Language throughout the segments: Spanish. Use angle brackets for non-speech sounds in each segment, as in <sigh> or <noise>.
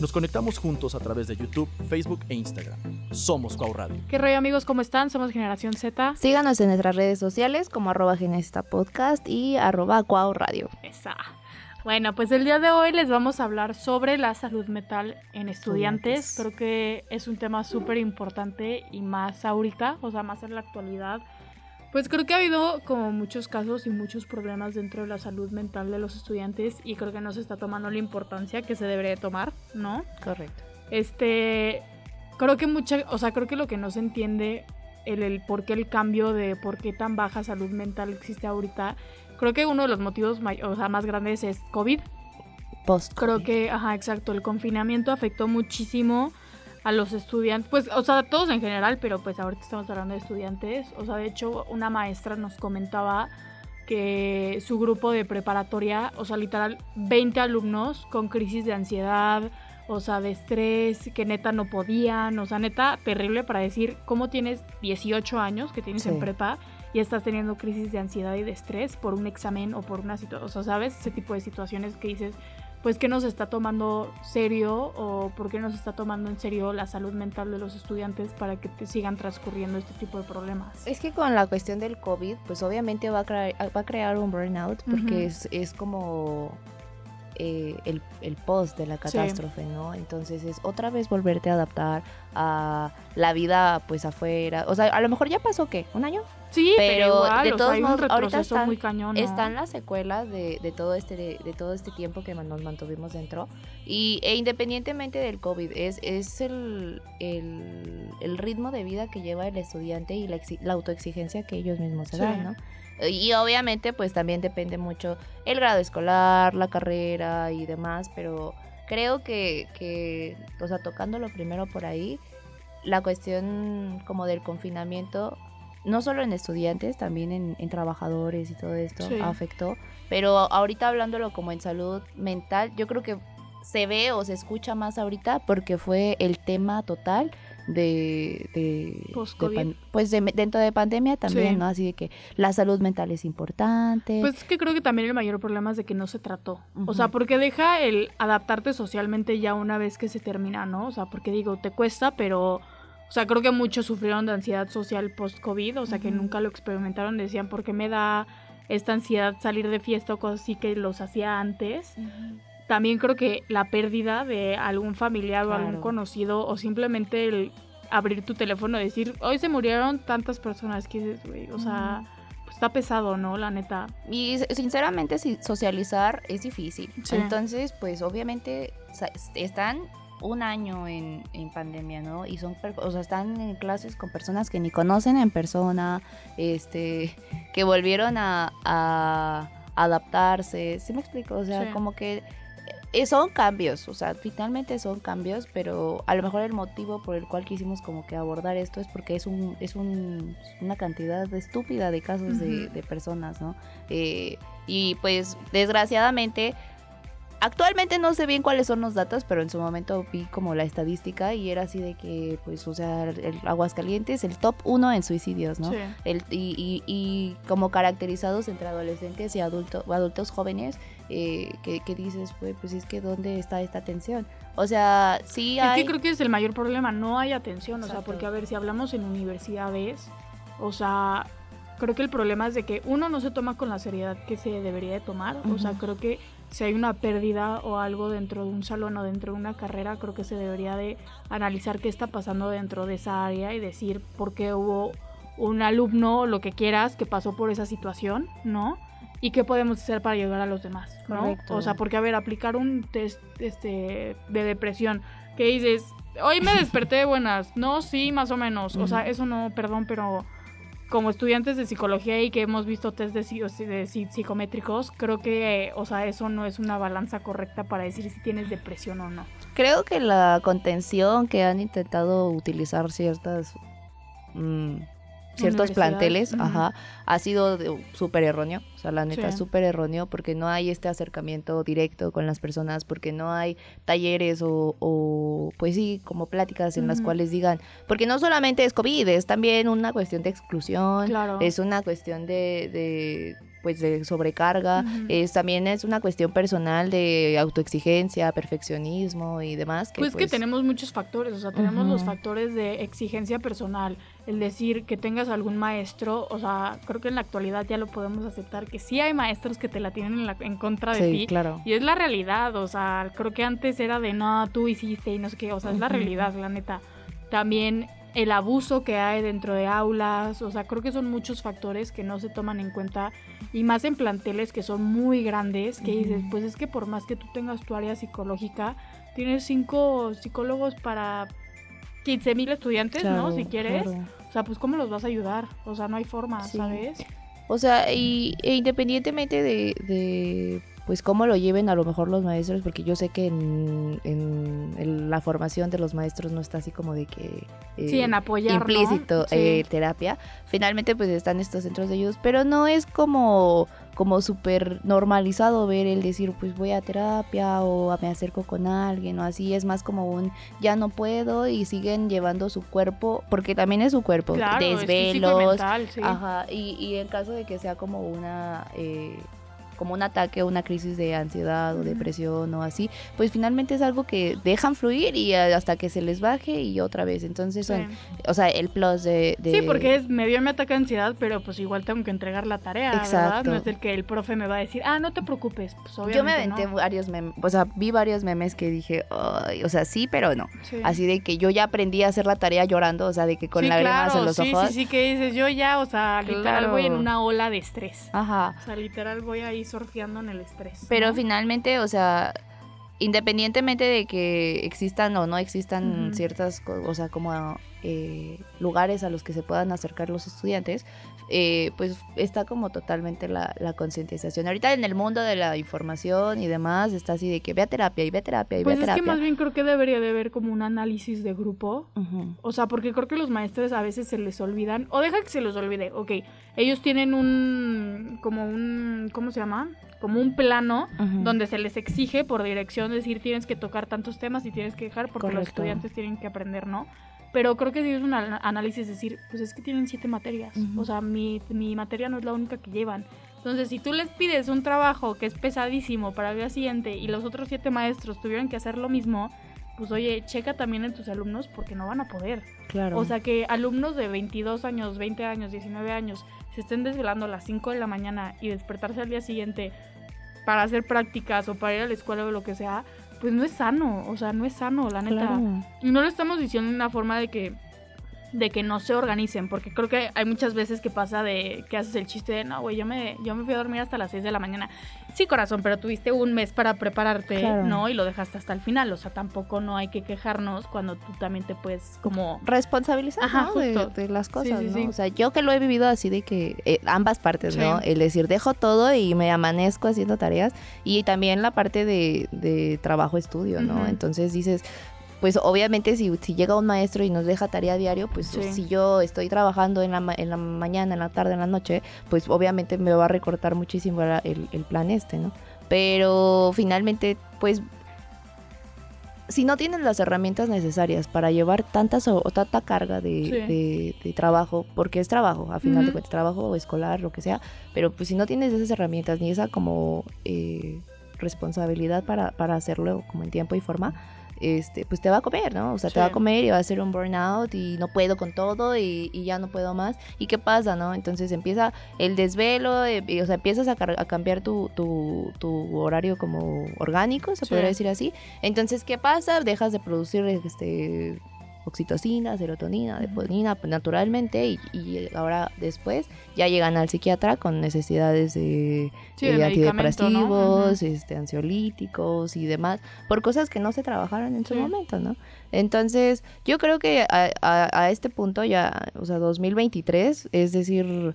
Nos conectamos juntos a través de YouTube, Facebook e Instagram. Somos Cuau Radio. ¿Qué rollo amigos? ¿Cómo están? Somos Generación Z. Síganos en nuestras redes sociales como arroba Genesta Podcast y arroba Cuau Radio. Esa. Bueno, pues el día de hoy les vamos a hablar sobre la salud mental en estudiantes. Creo que es un tema súper importante y más ahorita, o sea, más en la actualidad. Pues creo que ha habido como muchos casos y muchos problemas dentro de la salud mental de los estudiantes y creo que no se está tomando la importancia que se debería tomar, ¿no? Correcto. Este, creo que mucha, o sea, creo que lo que no se entiende el, el por qué el cambio de por qué tan baja salud mental existe ahorita, creo que uno de los motivos o sea, más grandes es COVID. Post. Creo que, ajá, exacto, el confinamiento afectó muchísimo a los estudiantes, pues, o sea, todos en general, pero pues ahorita estamos hablando de estudiantes. O sea, de hecho, una maestra nos comentaba que su grupo de preparatoria, o sea, literal, 20 alumnos con crisis de ansiedad, o sea, de estrés, que neta no podían, o sea, neta, terrible para decir cómo tienes 18 años que tienes en prepa y estás teniendo crisis de ansiedad y de estrés por un examen o por una situación, o sea, ¿sabes? Ese tipo de situaciones que dices, pues que nos está tomando serio o por qué nos está tomando en serio la salud mental de los estudiantes para que te sigan transcurriendo este tipo de problemas. Es que con la cuestión del COVID, pues obviamente va a crear, va a crear un burnout porque es, es como eh, el, el, post de la catástrofe, ¿no? Entonces es otra vez volverte a adaptar a la vida pues afuera. O sea, a lo mejor ya pasó, ¿qué? ¿Un año? Sí, pero, de todos modos, ahorita están, muy cañón, están las secuelas de, de todo este de, todo este tiempo que nos mantuvimos dentro. Y e independientemente del COVID es, es el, el, el, ritmo de vida que lleva el estudiante y la, la autoexigencia que ellos mismos se dan, ¿no? Y obviamente pues también depende mucho el grado escolar, la carrera y demás, pero creo que, que o sea, tocándolo primero por ahí, la cuestión como del confinamiento, no solo en estudiantes, también en, trabajadores y todo esto afectó, pero ahorita hablándolo como en salud mental, yo creo que se ve o se escucha más ahorita porque fue el tema total de, de, pues dentro de pandemia también, ¿no? Así de que la salud mental es importante. Pues es que creo que también el mayor problema es de que no se trató. O sea, porque deja el adaptarte socialmente ya una vez que se termina, ¿no? O sea, porque digo, te cuesta, pero... O sea, creo que muchos sufrieron de ansiedad social post-COVID, o sea, que nunca lo experimentaron, decían, porque me da esta ansiedad salir de fiesta o cosas así que los hacía antes. También creo que la pérdida de algún familiar o algún conocido o simplemente el abrir tu teléfono y decir, hoy se murieron tantas personas, que dices, güey, o sea, pues está pesado, ¿no? La neta. Y sinceramente socializar es difícil. Entonces, pues obviamente están un año en, pandemia, ¿no? Y son, o sea, están en clases con personas que ni conocen en persona, este, que volvieron a, a adaptarse, ¿sí me explico? O sea, como que eh, son cambios, o sea, finalmente son cambios, pero a lo mejor el motivo por el cual quisimos como que abordar esto es porque es un es un, una cantidad estúpida de casos de, de, personas, ¿no? Eh, y pues desgraciadamente Actualmente no sé bien cuáles son los datos, pero en su momento vi como la estadística y era así de que, pues, o sea, el Aguascalientes, el top uno en suicidios, ¿no? El, y, y, como caracterizados entre adolescentes y adultos, adultos jóvenes, eh, que, dices, pues, pues es que ¿dónde está esta atención? O sea, sí hay... Es que creo que es el mayor problema, no hay atención, o sea, porque a ver, si hablamos en universidades, o sea, creo que el problema es de que uno no se toma con la seriedad que se debería de tomar, o sea, creo que si hay una pérdida o algo dentro de un salón o dentro de una carrera, creo que se debería de analizar qué está pasando dentro de esa área y decir por qué hubo un alumno o lo que quieras que pasó por esa situación, ¿no? Y qué podemos hacer para ayudar a los demás, ¿no? O sea, porque a ver, aplicar un test este de depresión que dices, "Hoy me desperté de buenas." No, sí, más o menos. O sea, eso no, perdón, pero como estudiantes de psicología y que hemos visto test de, psicométricos, creo que, o sea, eso no es una balanza correcta para decir si tienes depresión o no. Creo que la contención que han intentado utilizar ciertas mm, ciertos planteles, ajá, ha sido súper erróneo, o sea, la neta, súper erróneo porque no hay este acercamiento directo con las personas, porque no hay talleres o, pues sí, como pláticas en las cuales digan, porque no solamente es COVID, es también una cuestión de exclusión, es una cuestión de, de pues de sobrecarga, es, también es una cuestión personal de autoexigencia, perfeccionismo y demás. pues, que pues tenemos muchos factores, o sea, tenemos los factores de exigencia personal, el decir que tengas algún maestro, o sea, creo que en la actualidad ya lo podemos aceptar, que sí hay maestros que te la tienen en, la, en contra de sí, ti. claro. Y es la realidad, o sea, creo que antes era de, no, tú hiciste y no sé qué, o sea, es la realidad, la neta. También el abuso que hay dentro de aulas, o sea, creo que son muchos factores que no se toman en cuenta y más en planteles que son muy grandes, que dices, pues es que por más que tú tengas tu área psicológica, tienes cinco psicólogos para 15 mil estudiantes, ¿no? Si quieres. O sea, pues ¿cómo los vas a ayudar? O sea, no hay forma, ¿sabes? O sea, y, e independientemente de pues cómo lo lleven a lo mejor los maestros, porque yo sé que en, la formación de los maestros no está así como de que... Eh, sí, en apoyar, Implícito eh, terapia. Finalmente pues están estos centros de ayuda, pero no es como como súper normalizado ver el decir pues voy a terapia o me acerco con alguien o así. Es más como un ya no puedo y siguen llevando su cuerpo porque también es su cuerpo desvelos ajá y, y en caso de que sea como una eh, como un ataque o una crisis de ansiedad o depresión o así, pues finalmente es algo que dejan fluir y hasta que se les baje y otra vez. Entonces, o sea, el plus de, Sí, porque es, me dio mi ataque de ansiedad, pero pues igual tengo que entregar la tarea, Exacto. No es el que el profe me va a decir, ah, no te preocupes. Pues, Yo me aventé varios memes, o sea, vi varios memes que dije, o sea, sí, pero no. Así de que yo ya aprendí a hacer la tarea llorando, o sea, de que con lágrimas en los ojos. Sí, sí, sí, que dices, yo ya, o sea, literal voy en una ola de estrés. Ajá. O sea, literal voy ahí surfeando en el estrés. Pero finalmente, o sea, independientemente de que existan o no existan ciertas, o sea, como eh, lugares a los que se puedan acercar los estudiantes, eh, pues está como totalmente la, concientización. Ahorita en el mundo de la información y demás está así de que ve a terapia y ve a terapia y pues ve a terapia. Pues es que más bien creo que debería de haber como un análisis de grupo. O sea, porque creo que los maestros a veces se les olvidan, o deja que se los olvide, ok, ellos tienen un, como un, ¿cómo se llama? Como un plano donde se les exige por dirección decir tienes que tocar tantos temas y tienes que dejar porque los estudiantes tienen que aprender, ¿no? Pero creo que si es un análisis decir, pues es que tienen siete materias. O sea, mi, mi materia no es la única que llevan. Entonces, si tú les pides un trabajo que es pesadísimo para el día siguiente y los otros siete maestros tuvieran que hacer lo mismo, pues oye, checa también en tus alumnos porque no van a poder. Claro. O sea, que alumnos de 22 años, 20 años, 19 años se estén desvelando a las 5 de la mañana y despertarse al día siguiente para hacer prácticas o para ir a la escuela o lo que sea, pues no es sano, o sea, no es sano, la neta. Y no lo estamos diciendo en una forma de que de que no se organicen, porque creo que hay muchas veces que pasa de que haces el chiste de, no, güey, yo me, yo me fui a dormir hasta las 6 de la mañana. Sí, corazón, pero tuviste un mes para prepararte, ¿no? Y lo dejaste hasta el final, o sea, tampoco no hay que quejarnos cuando tú también te puedes como... Responsabilizar, De, las cosas, ¿no? O sea, yo que lo he vivido así de que eh, ambas partes, ¿no? El decir, dejo todo y me amanezco haciendo tareas y también la parte de, de trabajo-estudio, ¿no? Entonces dices, pues obviamente si, si, llega un maestro y nos deja tarea diario, pues si yo estoy trabajando en la, en la mañana, en la tarde, en la noche, pues obviamente me va a recortar muchísimo el, el plan este, ¿no? Pero finalmente, pues si no tienes las herramientas necesarias para llevar tantas o, tanta carga de, de, trabajo, porque es trabajo, a final de cuentas, trabajo escolar, lo que sea, pero pues si no tienes esas herramientas ni esa como eh, responsabilidad para, para hacerlo como en tiempo y forma, este, pues te va a comer, ¿no? O sea, te va a comer y va a ser un burnout y no puedo con todo y, ya no puedo más. ¿Y qué pasa, no? Entonces empieza el desvelo, eh, o sea, empiezas a, cambiar tu, tu, horario como orgánico, se podría decir así. Entonces, ¿qué pasa? Dejas de producir este oxitocina, serotonina, dopamina pues, naturalmente y, ahora después ya llegan al psiquiatra con necesidades de, antidepresivos, este, ansiolíticos y demás, por cosas que no se trabajaron en su momento, ¿no? Entonces, yo creo que a, a, este punto ya, o sea, 2023, es decir,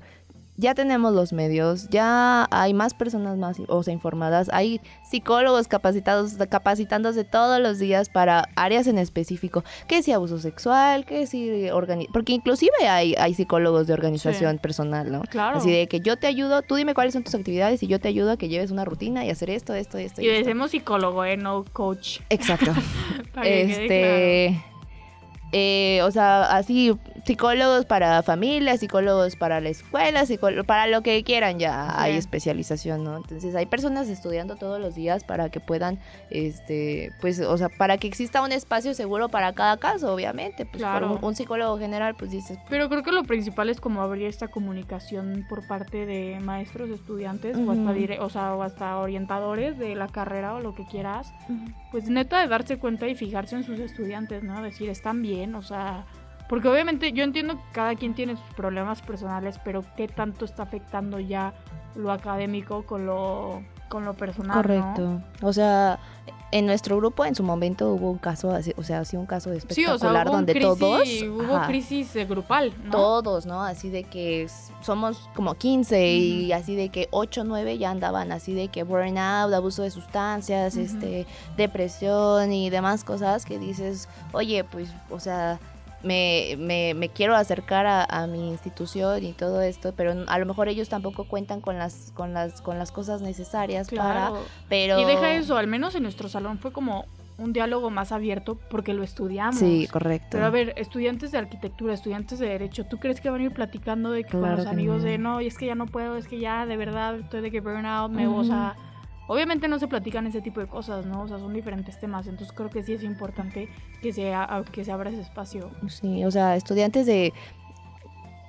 ya tenemos los medios, ya hay más personas más o sea, informadas, hay psicólogos capacitados, capacitándose todos los días para áreas en específico, que si abuso sexual, que si porque inclusive hay, hay psicólogos de organización personal, ¿no? Claro. Así de que yo te ayudo, tú dime cuáles son tus actividades y yo te ayudo a que lleves una rutina y hacer esto, esto, esto. Y, y decimos psicólogo, ¿eh? No coach. Exacto. <laughs> este... Eh, o sea, así psicólogos para familias, psicólogos para la escuela, para lo que quieran ya hay especialización, ¿no? Entonces hay personas estudiando todos los días para que puedan, este, pues, o sea, para que exista un espacio seguro para cada caso, obviamente. Pues claro. un, psicólogo general, pues dices. Pues Pero creo que lo principal es como abrir esta comunicación por parte de maestros, estudiantes, o, hasta o, sea, o hasta orientadores de la carrera o lo que quieras. Pues neta de darse cuenta y fijarse en sus estudiantes, ¿no? Decir, están bien, o sea porque obviamente yo entiendo que cada quien tiene sus problemas personales, pero ¿qué tanto está afectando ya lo académico con lo, con lo personal? Correcto. O sea, en nuestro grupo en su momento hubo un caso, o sea, así un caso espectacular donde todos... Hubo crisis grupal, ¿no? Todos, ¿no? Así de que somos como 15 y así de que 8, 9 ya andaban así de que burnout, abuso de sustancias, este, depresión y demás cosas que dices, oye, pues, o sea me, me, me quiero acercar a, mi institución y todo esto, pero a lo mejor ellos tampoco cuentan con las, con las, con las cosas necesarias para, pero... Y deja eso, al menos en nuestro salón fue como un diálogo más abierto porque lo estudiamos. Sí, correcto. Pero a ver, estudiantes de arquitectura, estudiantes de derecho, ¿tú crees que van a ir platicando de que con los amigos de no, y es que ya no puedo, es que ya de verdad estoy de que burnout, me, uh a Obviamente no se platican ese tipo de cosas, ¿no? O sea, son diferentes temas, entonces creo que sí es importante que se, que se abra ese espacio. Sí, o sea, estudiantes de...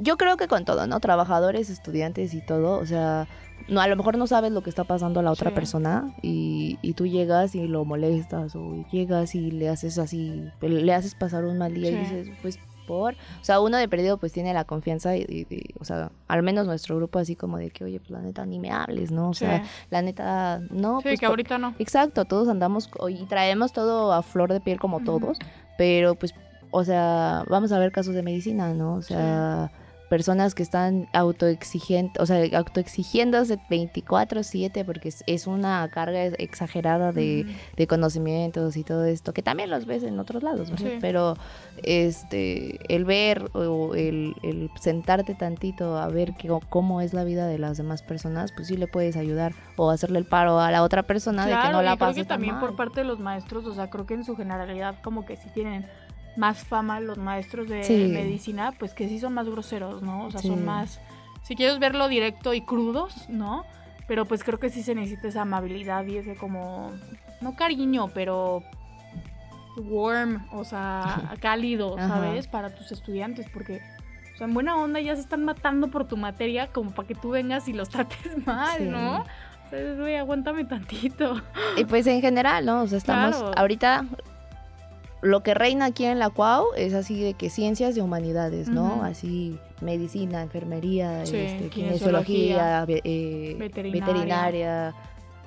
Yo creo que con todo, ¿no? Trabajadores, estudiantes y todo, o sea, no, a lo mejor no sabes lo que está pasando a la otra persona y, y, tú llegas y lo molestas o llegas y le haces así, le haces pasar un mal día y dices, pues por, o sea, uno de perdido pues tiene la confianza y, o sea, al menos nuestro grupo así como de que, oye, pues la neta ni me hables, ¿no? O sea, la neta, no. Sí, pues, que ahorita no. Exacto, todos andamos y traemos todo a flor de piel como todos, pero pues, o sea, vamos a ver casos de medicina, ¿no? O sea personas que están autoexigiendo, o sea, autoexigiéndose 24/7 porque es, una carga exagerada de, conocimientos y todo esto, que también los ves en otros lados, pero este el ver o el, sentarte tantito a ver que, cómo es la vida de las demás personas, pues sí le puedes ayudar o hacerle el paro a la otra persona de que no la pase creo que también por parte de los maestros, o sea, creo que en su generalidad como que sí tienen más fama los maestros de medicina, pues que sí son más groseros, ¿no? O sea, son más, si quieres verlo directo y crudos, ¿no? Pero pues creo que sí se necesita esa amabilidad y ese como, no cariño, pero warm, o sea, <laughs> cálido, ¿sabes? Para tus estudiantes, porque, o sea, en buena onda ya se están matando por tu materia como para que tú vengas y los <laughs> trates mal, ¿no? Entonces, güey, aguántame tantito. Y pues en general, ¿no? O sea, estamos ahorita lo que reina aquí en la CUAU es así de que ciencias de humanidades, ¿no? Así medicina, enfermería, este, kinesiología, eh, veterinaria.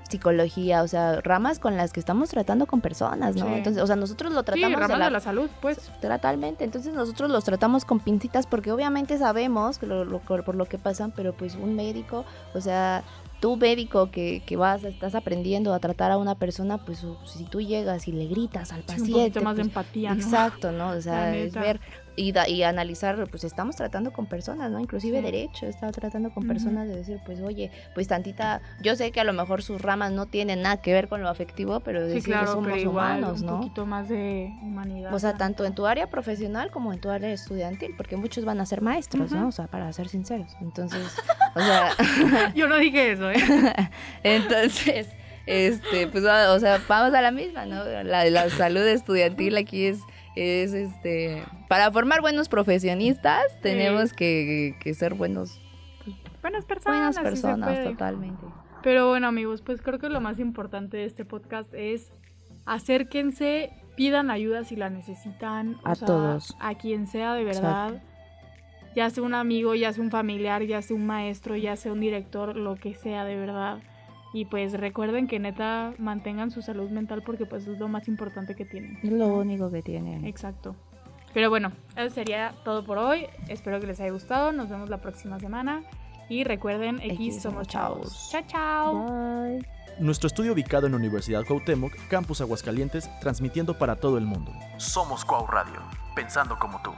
psicología, o sea, ramas con las que estamos tratando con personas, ¿no? Entonces, o sea, nosotros lo tratamos sí, de, la, salud, pues. Totalmente, entonces nosotros los tratamos con pincitas porque obviamente sabemos que por lo que pasan, pero pues un médico, o sea, tú médico que, que, vas, estás aprendiendo a tratar a una persona, pues si tú llegas y le gritas al paciente. un más de pues, empatía, ¿no? Exacto, ¿no? O sea, es ver y, y analizar, pues estamos tratando con personas, ¿no? Inclusive derecho, está tratando con personas de decir, pues oye, pues tantita, yo sé que a lo mejor sus ramas no tienen nada que ver con lo afectivo, pero decir sí, claro, somos humanos, ¿no? Un poquito más de humanidad. O sea, tanto en tu área profesional como en tu área estudiantil, porque muchos van a ser maestros, ¿no? O sea, para ser sinceros. Entonces, o sea... <laughs> yo no dije eso, ¿eh? <laughs> Entonces este, pues, o sea, vamos a la misma, ¿no? La, la salud estudiantil aquí es es este para formar buenos profesionistas tenemos que, ser buenos buenas personas buenas personas totalmente. Pero bueno amigos pues creo que lo más importante de este podcast es acérquense pidan ayuda si la necesitan a todos. a quien sea de verdad. Ya sea un amigo ya sea un familiar ya sea un maestro ya sea un director lo que sea de verdad y pues recuerden que neta mantengan su salud mental porque pues es lo más importante que tienen. Es lo único que tienen. Exacto. Pero bueno, eso sería todo por hoy. Espero que les haya gustado. Nos vemos la próxima semana. Y recuerden, X, somos chavos. Chao, chao. Bye. Nuestro estudio ubicado en la Universidad Cuauhtémoc, Campus Aguascalientes, transmitiendo para todo el mundo. Somos Cuau Radio, pensando como tú.